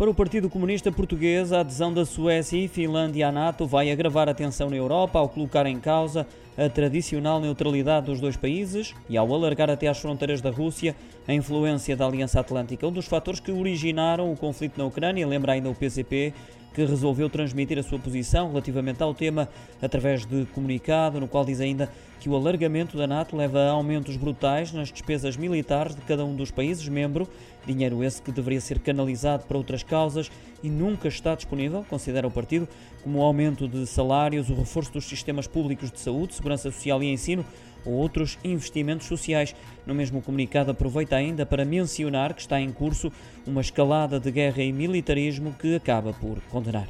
Para o Partido Comunista Português, a adesão da Suécia e Finlândia à NATO vai agravar a tensão na Europa ao colocar em causa a tradicional neutralidade dos dois países e ao alargar até às fronteiras da Rússia a influência da Aliança Atlântica. Um dos fatores que originaram o conflito na Ucrânia, lembra ainda o PCP, que resolveu transmitir a sua posição relativamente ao tema através de comunicado, no qual diz ainda que o alargamento da NATO leva a aumentos brutais nas despesas militares de cada um dos países membro, dinheiro esse que deveria ser canalizado para outras causas e nunca está disponível, considera o partido, como o aumento de salários, o reforço dos sistemas públicos de saúde, segurança social e ensino ou outros investimentos sociais. No mesmo comunicado, aproveita ainda para mencionar que está em curso uma escalada de guerra e militarismo que acaba por condenar.